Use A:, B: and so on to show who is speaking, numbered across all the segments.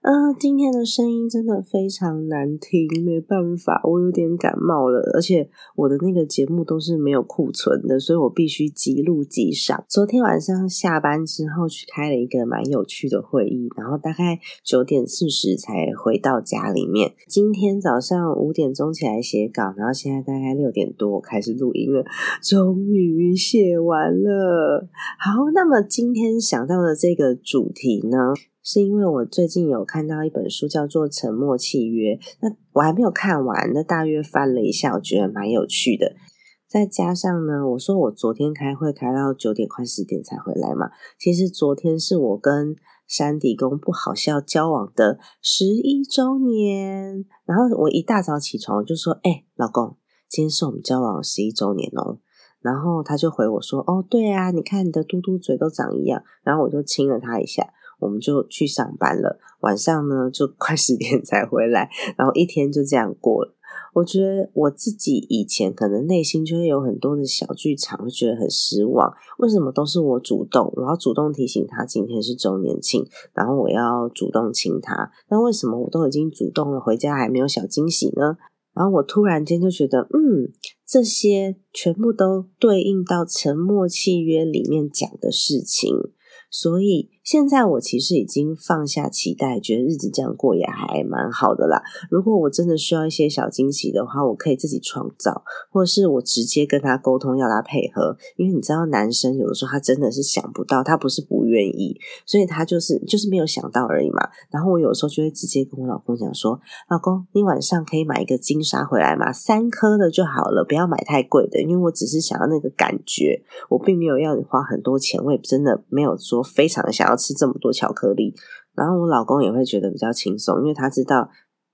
A: 呃，今天的声音真的非常难听，没办法，我有点感冒了，而且我的那个节目都是没有库存的，所以我必须即录即上。昨天晚上下班之后去开了一个蛮有趣的会议，然后大概九点四十才回到家里面。今天早上五点钟起来写稿，然后现在大概六点多开始录音了，终于写完了。好，那么今天想到的这个主题呢？是因为我最近有看到一本书，叫做《沉默契约》。那我还没有看完，那大约翻了一下，我觉得蛮有趣的。再加上呢，我说我昨天开会开到九点快十点才回来嘛。其实昨天是我跟山底公不好笑交往的十一周年。然后我一大早起床，我就说：“哎，老公，今天是我们交往十一周年哦。”然后他就回我说：“哦，对啊，你看你的嘟嘟嘴都长一样。”然后我就亲了他一下。我们就去上班了，晚上呢就快十点才回来，然后一天就这样过了。我觉得我自己以前可能内心就会有很多的小剧场，会觉得很失望。为什么都是我主动，我要主动提醒他今天是周年庆，然后我要主动亲他？那为什么我都已经主动了，回家还没有小惊喜呢？然后我突然间就觉得，嗯，这些全部都对应到沉默契约里面讲的事情，所以。现在我其实已经放下期待，觉得日子这样过也还蛮好的啦。如果我真的需要一些小惊喜的话，我可以自己创造，或者是我直接跟他沟通，要他配合。因为你知道，男生有的时候他真的是想不到，他不是不愿意，所以他就是就是没有想到而已嘛。然后我有时候就会直接跟我老公讲说：“老公，你晚上可以买一个金沙回来嘛，三颗的就好了，不要买太贵的，因为我只是想要那个感觉，我并没有要你花很多钱，我也真的没有说非常想要。”吃这么多巧克力，然后我老公也会觉得比较轻松，因为他知道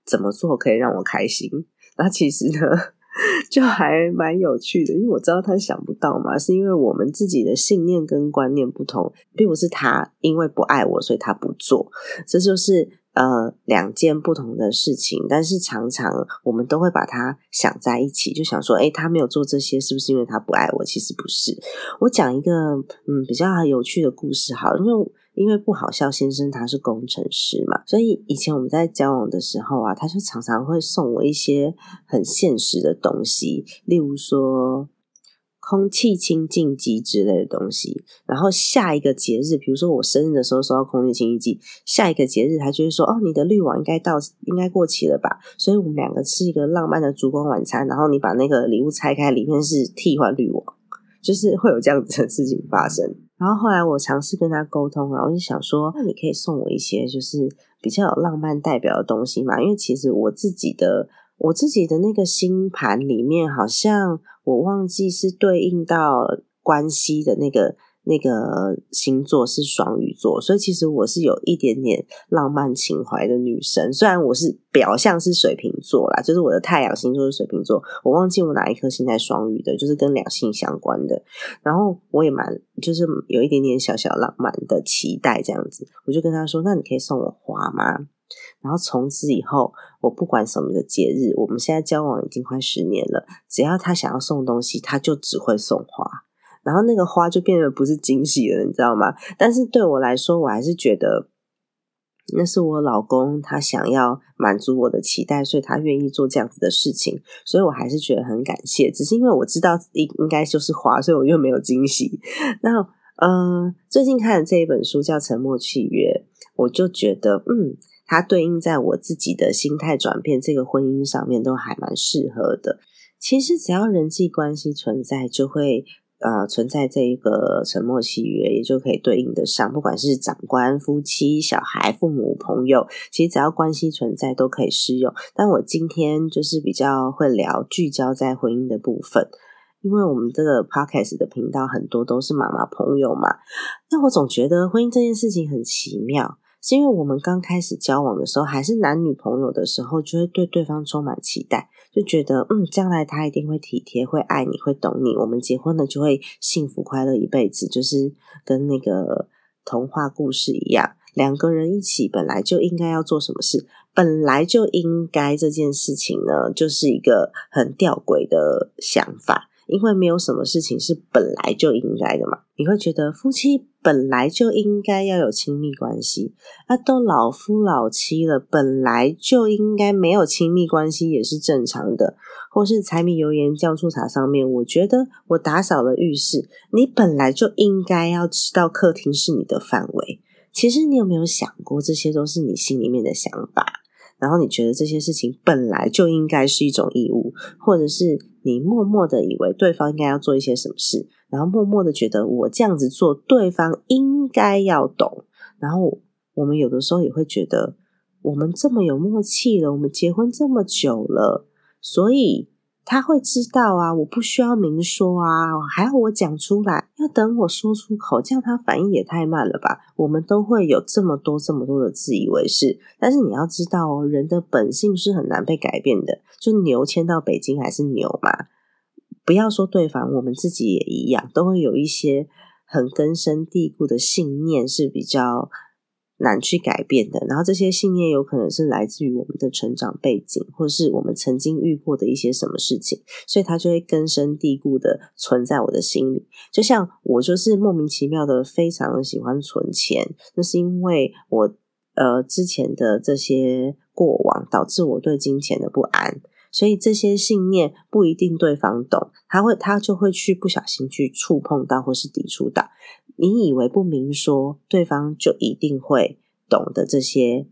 A: 怎么做可以让我开心。那其实呢，就还蛮有趣的，因为我知道他想不到嘛，是因为我们自己的信念跟观念不同，并不是他因为不爱我，所以他不做。这就是呃两件不同的事情，但是常常我们都会把它想在一起，就想说，哎，他没有做这些，是不是因为他不爱我？其实不是。我讲一个嗯比较有趣的故事，好，因为。因为不好笑先生他是工程师嘛，所以以前我们在交往的时候啊，他就常常会送我一些很现实的东西，例如说空气清净机之类的东西。然后下一个节日，比如说我生日的时候收到空气清净机，下一个节日他就会说：“哦，你的滤网应该到，应该过期了吧？”所以我们两个吃一个浪漫的烛光晚餐，然后你把那个礼物拆开，里面是替换滤网，就是会有这样子的事情发生。然后后来我尝试跟他沟通啊，我就想说，你可以送我一些就是比较有浪漫代表的东西嘛？因为其实我自己的我自己的那个星盘里面，好像我忘记是对应到关系的那个。那个星座是双鱼座，所以其实我是有一点点浪漫情怀的女生。虽然我是表象是水瓶座啦，就是我的太阳星座是水瓶座，我忘记我哪一颗星在双鱼的，就是跟两性相关的。然后我也蛮就是有一点点小小浪漫的期待这样子，我就跟他说：“那你可以送我花吗？”然后从此以后，我不管什么的节日，我们现在交往已经快十年了，只要他想要送东西，他就只会送花。然后那个花就变得不是惊喜了，你知道吗？但是对我来说，我还是觉得那是我老公他想要满足我的期待，所以他愿意做这样子的事情，所以我还是觉得很感谢。只是因为我知道应应该就是花，所以我又没有惊喜。那嗯，最近看的这一本书叫《沉默契约》，我就觉得嗯，它对应在我自己的心态转变这个婚姻上面都还蛮适合的。其实只要人际关系存在，就会。呃存在这一个沉默契约，也就可以对应得上，不管是长官、夫妻、小孩、父母、朋友，其实只要关系存在都可以适用。但我今天就是比较会聊聚焦在婚姻的部分。因为我们这个 podcast 的频道很多都是妈妈朋友嘛，那我总觉得婚姻这件事情很奇妙，是因为我们刚开始交往的时候，还是男女朋友的时候，就会对对方充满期待，就觉得嗯，将来他一定会体贴、会爱你、会懂你，我们结婚了就会幸福快乐一辈子，就是跟那个童话故事一样，两个人一起本来就应该要做什么事，本来就应该这件事情呢，就是一个很吊诡的想法。因为没有什么事情是本来就应该的嘛，你会觉得夫妻本来就应该要有亲密关系，啊，都老夫老妻了，本来就应该没有亲密关系也是正常的。或是柴米油盐酱醋茶上面，我觉得我打扫了浴室，你本来就应该要知道客厅是你的范围。其实你有没有想过，这些都是你心里面的想法？然后你觉得这些事情本来就应该是一种义务，或者是你默默的以为对方应该要做一些什么事，然后默默的觉得我这样子做，对方应该要懂。然后我们有的时候也会觉得，我们这么有默契了，我们结婚这么久了，所以。他会知道啊，我不需要明说啊，还要我讲出来，要等我说出口，这样他反应也太慢了吧？我们都会有这么多这么多的自以为是，但是你要知道哦，人的本性是很难被改变的，就牛迁到北京还是牛嘛。不要说对方，我们自己也一样，都会有一些很根深蒂固的信念是比较。难去改变的，然后这些信念有可能是来自于我们的成长背景，或是我们曾经遇过的一些什么事情，所以它就会根深蒂固的存在我的心里。就像我就是莫名其妙的非常喜欢存钱，那是因为我呃之前的这些过往导致我对金钱的不安，所以这些信念不一定对方懂，他会他就会去不小心去触碰到或是抵触到。你以为不明说，对方就一定会懂得这些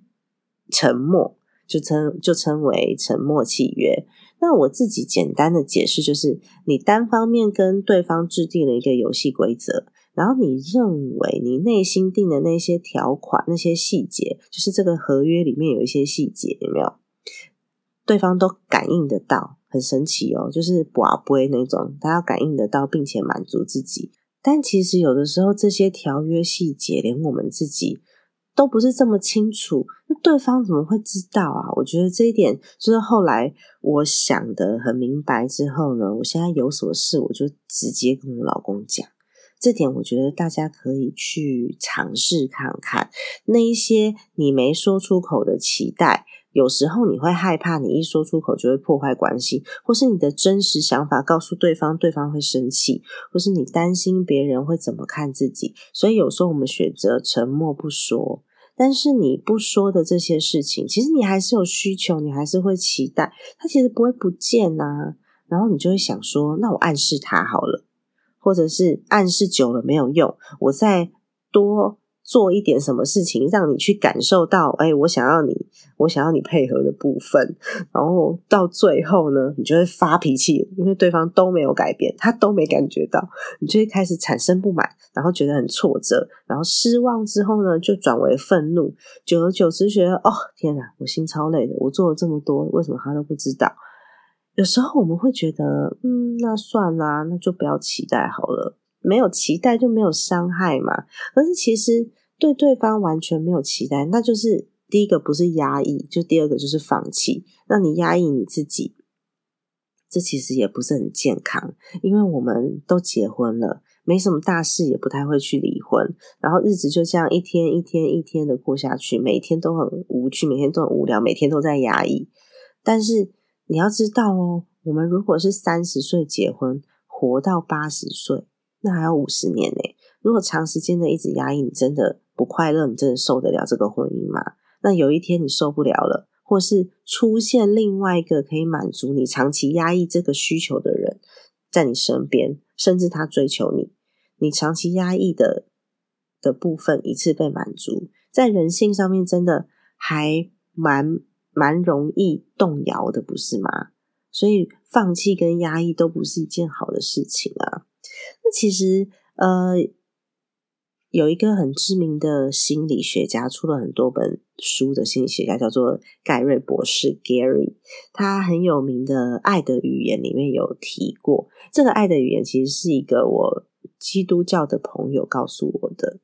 A: 沉默，就称就称为沉默契约。那我自己简单的解释就是，你单方面跟对方制定了一个游戏规则，然后你认为你内心定的那些条款、那些细节，就是这个合约里面有一些细节，有没有？对方都感应得到，很神奇哦，就是不啊不那种，他要感应得到，并且满足自己。但其实有的时候，这些条约细节连我们自己都不是这么清楚，那对方怎么会知道啊？我觉得这一点就是后来我想的很明白之后呢，我现在有什么事我就直接跟我老公讲。这点我觉得大家可以去尝试看看，那一些你没说出口的期待。有时候你会害怕，你一说出口就会破坏关系，或是你的真实想法告诉对方，对方会生气，或是你担心别人会怎么看自己，所以有时候我们选择沉默不说。但是你不说的这些事情，其实你还是有需求，你还是会期待，它其实不会不见呐。然后你就会想说，那我暗示他好了，或者是暗示久了没有用，我再多。做一点什么事情，让你去感受到，哎，我想要你，我想要你配合的部分，然后到最后呢，你就会发脾气，因为对方都没有改变，他都没感觉到，你就会开始产生不满，然后觉得很挫折，然后失望之后呢，就转为愤怒，久而久之觉得，哦，天哪，我心超累的，我做了这么多，为什么他都不知道？有时候我们会觉得，嗯，那算啦，那就不要期待好了。没有期待就没有伤害嘛？可是其实对对方完全没有期待，那就是第一个不是压抑，就第二个就是放弃。让你压抑你自己，这其实也不是很健康。因为我们都结婚了，没什么大事，也不太会去离婚，然后日子就这样一天一天一天的过下去，每天都很无趣，每天都很无聊，每天都在压抑。但是你要知道哦，我们如果是三十岁结婚，活到八十岁。那还要五十年呢？如果长时间的一直压抑，你真的不快乐，你真的受得了这个婚姻吗？那有一天你受不了了，或是出现另外一个可以满足你长期压抑这个需求的人，在你身边，甚至他追求你，你长期压抑的的部分一次被满足，在人性上面真的还蛮蛮容易动摇的，不是吗？所以放弃跟压抑都不是一件好的事情啊。那其实呃。有一个很知名的心理学家，出了很多本书的心理学家，叫做盖瑞博士 （Gary）。他很有名的《爱的语言》里面有提过，这个《爱的语言》其实是一个我基督教的朋友告诉我的。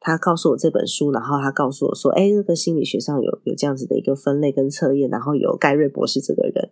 A: 他告诉我这本书，然后他告诉我说：“哎，这个心理学上有有这样子的一个分类跟测验，然后有盖瑞博士这个人。”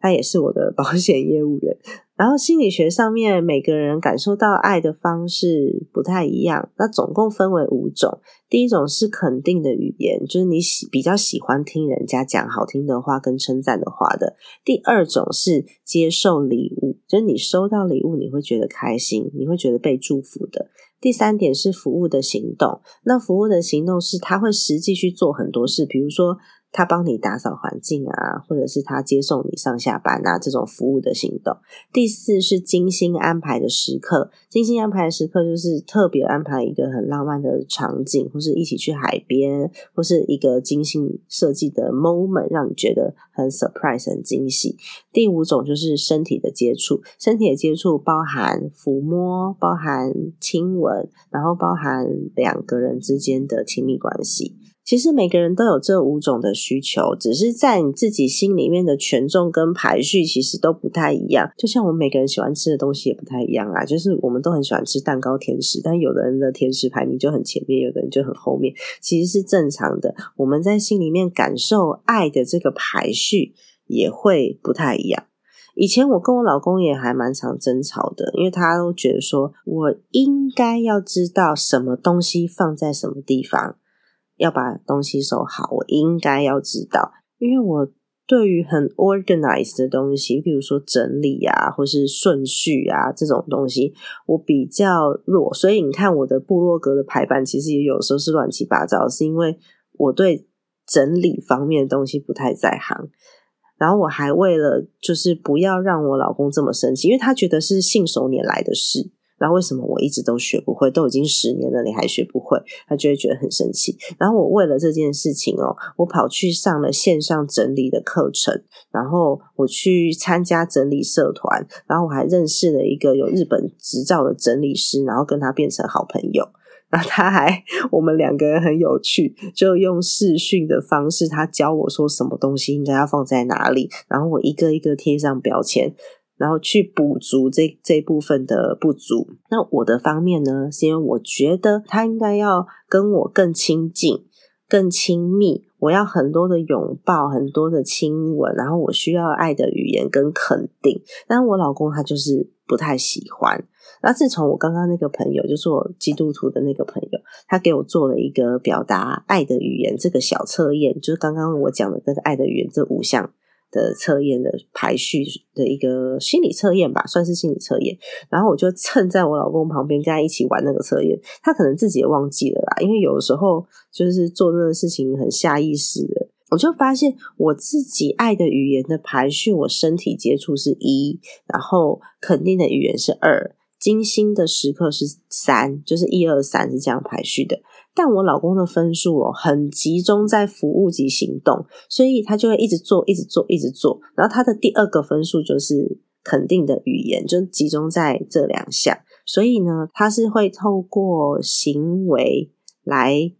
A: 他也是我的保险业务员。然后心理学上面，每个人感受到爱的方式不太一样。那总共分为五种。第一种是肯定的语言，就是你喜比较喜欢听人家讲好听的话跟称赞的话的。第二种是接受礼物，就是你收到礼物你会觉得开心，你会觉得被祝福的。第三点是服务的行动，那服务的行动是他会实际去做很多事，比如说。他帮你打扫环境啊，或者是他接送你上下班啊，这种服务的行动。第四是精心安排的时刻，精心安排的时刻就是特别安排一个很浪漫的场景，或是一起去海边，或是一个精心设计的 moment，让你觉得很 surprise、很惊喜。第五种就是身体的接触，身体的接触包含抚摸，包含亲吻，然后包含两个人之间的亲密关系。其实每个人都有这五种的需求，只是在你自己心里面的权重跟排序其实都不太一样。就像我们每个人喜欢吃的东西也不太一样啊，就是我们都很喜欢吃蛋糕、甜食，但有的人的甜食排名就很前面，有的人就很后面，其实是正常的。我们在心里面感受爱的这个排序也会不太一样。以前我跟我老公也还蛮常争吵的，因为他都觉得说我应该要知道什么东西放在什么地方。要把东西收好，我应该要知道，因为我对于很 organized 的东西，比如说整理啊，或是顺序啊这种东西，我比较弱。所以你看我的部落格的排版，其实也有时候是乱七八糟，是因为我对整理方面的东西不太在行。然后我还为了就是不要让我老公这么生气，因为他觉得是信手拈来的事。然后为什么我一直都学不会？都已经十年了，你还学不会？他就会觉得很生气。然后我为了这件事情哦，我跑去上了线上整理的课程，然后我去参加整理社团，然后我还认识了一个有日本执照的整理师，然后跟他变成好朋友。那他还我们两个人很有趣，就用视讯的方式，他教我说什么东西应该要放在哪里，然后我一个一个贴上标签。然后去补足这这部分的不足。那我的方面呢，是因为我觉得他应该要跟我更亲近、更亲密。我要很多的拥抱，很多的亲吻，然后我需要爱的语言跟肯定。但我老公他就是不太喜欢。那自从我刚刚那个朋友，就是我基督徒的那个朋友，他给我做了一个表达爱的语言这个小测验，就是刚刚我讲的那个爱的语言这五项。的测验的排序的一个心理测验吧，算是心理测验。然后我就蹭在我老公旁边跟他一起玩那个测验，他可能自己也忘记了啦，因为有的时候就是做那个事情很下意识的。我就发现我自己爱的语言的排序，我身体接触是一，然后肯定的语言是二，精心的时刻是三，就是一二三是这样排序的。但我老公的分数哦，很集中在服务及行动，所以他就会一直做，一直做，一直做。然后他的第二个分数就是肯定的语言，就集中在这两项。所以呢，他是会透过行为来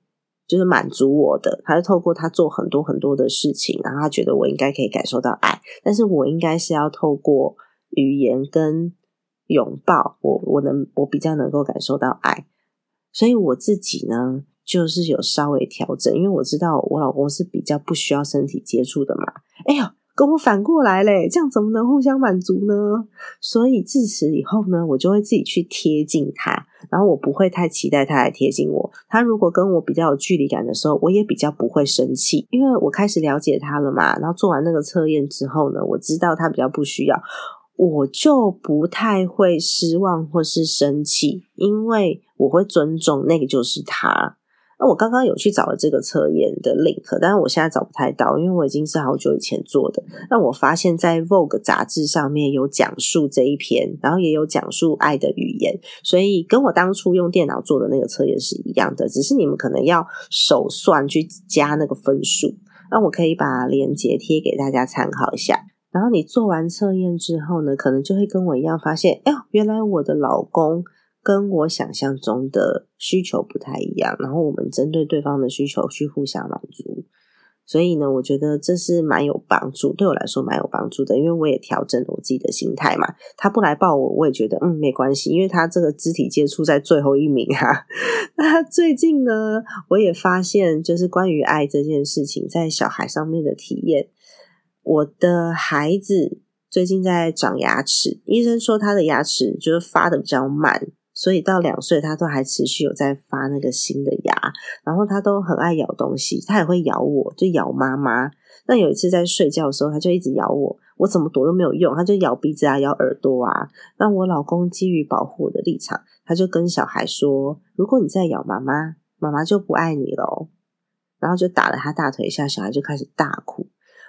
A: 就是满足我的，他是透过他做很多很多的事情，然后他觉得我应该可以感受到爱，但是我应该是要透过语言跟拥抱，我我能我比较能够感受到爱。所以我自己呢，就是有稍微调整，因为我知道我老公是比较不需要身体接触的嘛。哎呀，跟我反过来嘞，这样怎么能互相满足呢？所以自此以后呢，我就会自己去贴近他，然后我不会太期待他来贴近我。他如果跟我比较有距离感的时候，我也比较不会生气，因为我开始了解他了嘛。然后做完那个测验之后呢，我知道他比较不需要。我就不太会失望或是生气，因为我会尊重那个就是他。那我刚刚有去找了这个测验的 link，但是我现在找不太到，因为我已经是好久以前做的。那我发现，在 Vogue 杂志上面有讲述这一篇，然后也有讲述爱的语言，所以跟我当初用电脑做的那个测验是一样的，只是你们可能要手算去加那个分数。那我可以把链接贴给大家参考一下。然后你做完测验之后呢，可能就会跟我一样发现，哎呦，原来我的老公跟我想象中的需求不太一样，然后我们针对对方的需求去互相满足。所以呢，我觉得这是蛮有帮助，对我来说蛮有帮助的，因为我也调整了我自己的心态嘛。他不来抱我，我也觉得嗯没关系，因为他这个肢体接触在最后一名啊。那最近呢，我也发现，就是关于爱这件事情，在小孩上面的体验，我的孩子最近在长牙齿，医生说他的牙齿就是发的比较慢。所以到两岁，他都还持续有在发那个新的牙，然后他都很爱咬东西，他也会咬我，就咬妈妈。那有一次在睡觉的时候，他就一直咬我，我怎么躲都没有用，他就咬鼻子啊，咬耳朵啊。那我老公基于保护我的立场，他就跟小孩说：“如果你再咬妈妈，妈妈就不爱你了。”然后就打了他大腿一下，小孩就开始大哭。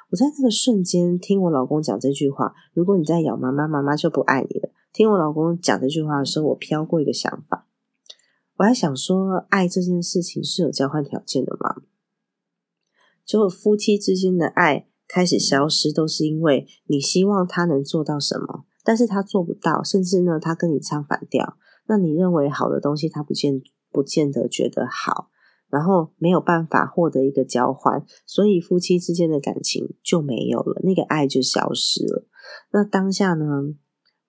A: 我在那个瞬间听我老公讲这句话：“如果你再咬妈妈，妈妈就不爱你了。”听我老公讲这句话的时候，我飘过一个想法，我还想说，爱这件事情是有交换条件的吗？就夫妻之间的爱开始消失，都是因为你希望他能做到什么，但是他做不到，甚至呢，他跟你唱反调。那你认为好的东西，他不见不见得觉得好，然后没有办法获得一个交换，所以夫妻之间的感情就没有了，那个爱就消失了。那当下呢？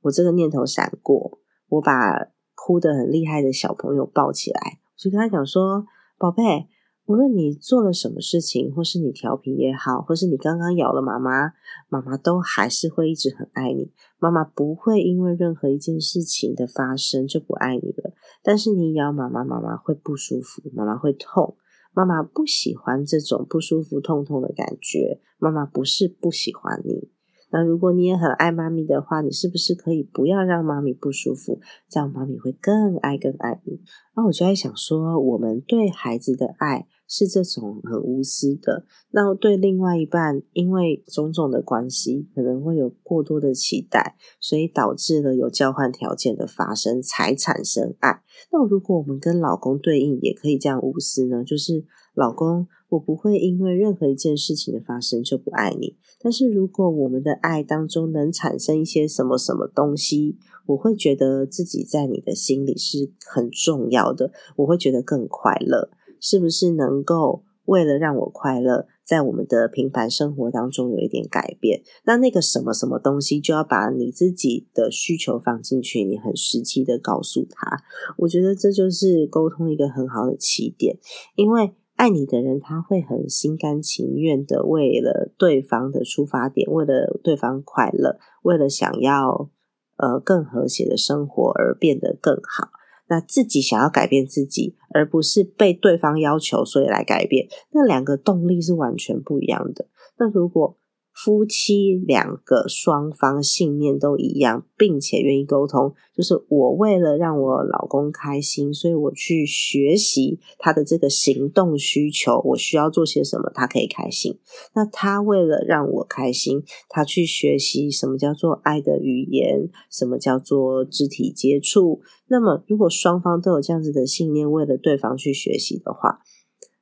A: 我这个念头闪过，我把哭得很厉害的小朋友抱起来，我就跟他讲说：“宝贝，无论你做了什么事情，或是你调皮也好，或是你刚刚咬了妈妈，妈妈都还是会一直很爱你。妈妈不会因为任何一件事情的发生就不爱你了。但是你咬妈妈，妈妈会不舒服，妈妈会痛，妈妈不喜欢这种不舒服、痛痛的感觉。妈妈不是不喜欢你。”那如果你也很爱妈咪的话，你是不是可以不要让妈咪不舒服？这样妈咪会更爱更爱你。那我就在想说，我们对孩子的爱是这种很无私的，那对另外一半，因为种种的关系，可能会有过多的期待，所以导致了有交换条件的发生，才产生爱。那如果我们跟老公对应，也可以这样无私呢？就是老公。我不会因为任何一件事情的发生就不爱你，但是如果我们的爱当中能产生一些什么什么东西，我会觉得自己在你的心里是很重要的，我会觉得更快乐。是不是能够为了让我快乐，在我们的平凡生活当中有一点改变？那那个什么什么东西，就要把你自己的需求放进去，你很实际的告诉他。我觉得这就是沟通一个很好的起点，因为。爱你的人，他会很心甘情愿的，为了对方的出发点，为了对方快乐，为了想要呃更和谐的生活而变得更好。那自己想要改变自己，而不是被对方要求，所以来改变。那两个动力是完全不一样的。那如果夫妻两个双方信念都一样，并且愿意沟通，就是我为了让我老公开心，所以我去学习他的这个行动需求，我需要做些什么，他可以开心。那他为了让我开心，他去学习什么叫做爱的语言，什么叫做肢体接触。那么，如果双方都有这样子的信念，为了对方去学习的话，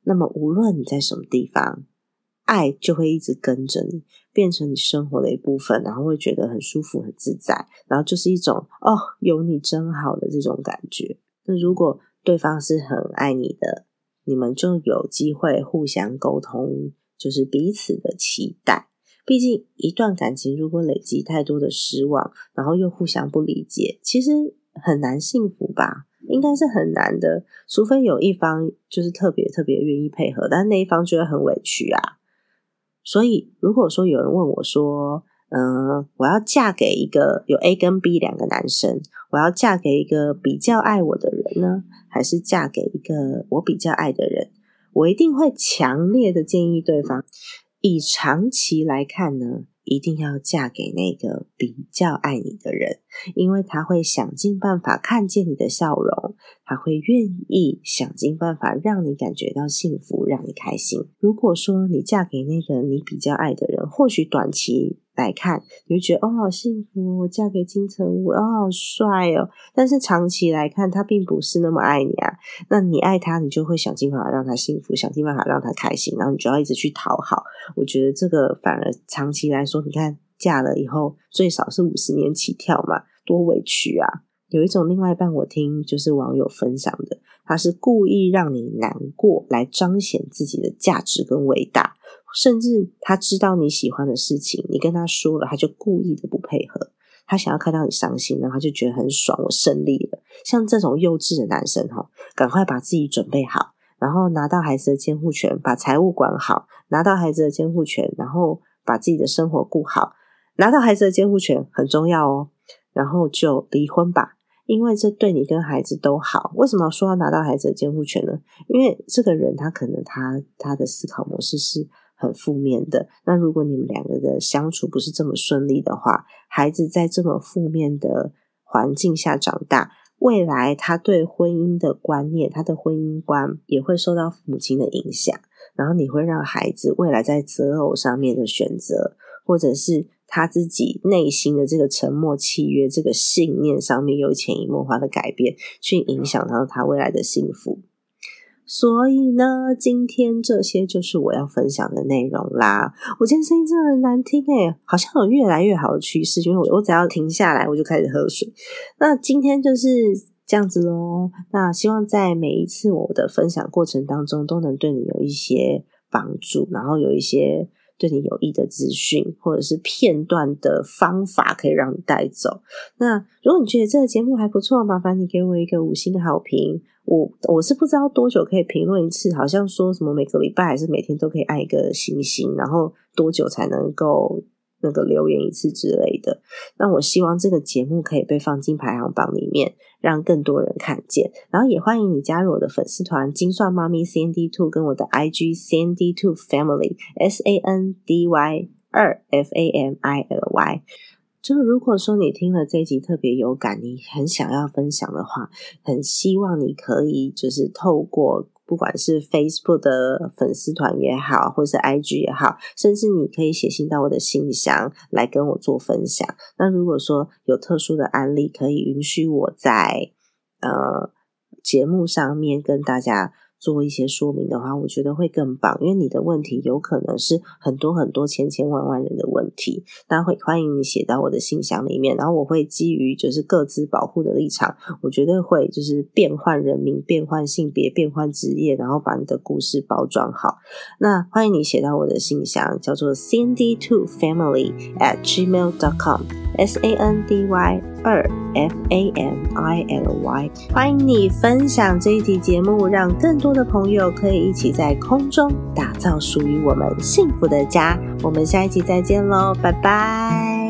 A: 那么无论你在什么地方。爱就会一直跟着你，变成你生活的一部分，然后会觉得很舒服、很自在，然后就是一种哦，有你真好的这种感觉。那如果对方是很爱你的，你们就有机会互相沟通，就是彼此的期待。毕竟一段感情如果累积太多的失望，然后又互相不理解，其实很难幸福吧？应该是很难的，除非有一方就是特别特别愿意配合，但那一方就会很委屈啊。所以，如果说有人问我说：“嗯，我要嫁给一个有 A 跟 B 两个男生，我要嫁给一个比较爱我的人呢，还是嫁给一个我比较爱的人？”我一定会强烈的建议对方，以长期来看呢。一定要嫁给那个比较爱你的人，因为他会想尽办法看见你的笑容，他会愿意想尽办法让你感觉到幸福，让你开心。如果说你嫁给那个你比较爱的人，或许短期。来看，你会觉得哦，好幸福！我嫁给金城武，哦，好帅哦。但是长期来看，他并不是那么爱你啊。那你爱他，你就会想尽办法让他幸福，想尽办法让他开心，然后你就要一直去讨好。我觉得这个反而长期来说，你看嫁了以后，最少是五十年起跳嘛，多委屈啊！有一种另外一半，我听就是网友分享的，他是故意让你难过，来彰显自己的价值跟伟大。甚至他知道你喜欢的事情，你跟他说了，他就故意的不配合。他想要看到你伤心，然后他就觉得很爽，我胜利了。像这种幼稚的男生哈，赶快把自己准备好，然后拿到孩子的监护权，把财务管好，拿到孩子的监护权，然后把自己的生活顾好，拿到孩子的监护权很重要哦。然后就离婚吧，因为这对你跟孩子都好。为什么说要拿到孩子的监护权呢？因为这个人他可能他他的思考模式是。很负面的。那如果你们两个的相处不是这么顺利的话，孩子在这么负面的环境下长大，未来他对婚姻的观念，他的婚姻观也会受到母亲的影响。然后你会让孩子未来在择偶上面的选择，或者是他自己内心的这个沉默契约、这个信念上面有潜移默化的改变，去影响到他未来的幸福。所以呢，今天这些就是我要分享的内容啦。我今天声音真的很难听诶，好像有越来越好的趋势，因为我我只要停下来，我就开始喝水。那今天就是这样子喽。那希望在每一次我的分享过程当中，都能对你有一些帮助，然后有一些。对你有益的资讯，或者是片段的方法，可以让你带走。那如果你觉得这个节目还不错，麻烦你给我一个五星的好评。我我是不知道多久可以评论一次，好像说什么每个礼拜还是每天都可以按一个星星，然后多久才能够？那个留言一次之类的，那我希望这个节目可以被放进排行榜里面，让更多人看见。然后也欢迎你加入我的粉丝团“金算妈咪 C N D Two”，跟我的 I G C N D Two Family S A N D Y 二 F A M I L Y。就如果说你听了这集特别有感，你很想要分享的话，很希望你可以就是透过。不管是 Facebook 的粉丝团也好，或是 IG 也好，甚至你可以写信到我的信箱来跟我做分享。那如果说有特殊的案例，可以允许我在呃节目上面跟大家。做一些说明的话，我觉得会更棒，因为你的问题有可能是很多很多千千万万人的问题。那会欢迎你写到我的信箱里面，然后我会基于就是各自保护的立场，我绝对会就是变换人名、变换性别、变换职业，然后把你的故事包装好。那欢迎你写到我的信箱，叫做 Cindy Two Family at gmail dot com，S A N D Y 二 F A M I L Y。欢迎你分享这一集节目，让更多。的朋友可以一起在空中打造属于我们幸福的家。我们下一期再见喽，拜拜。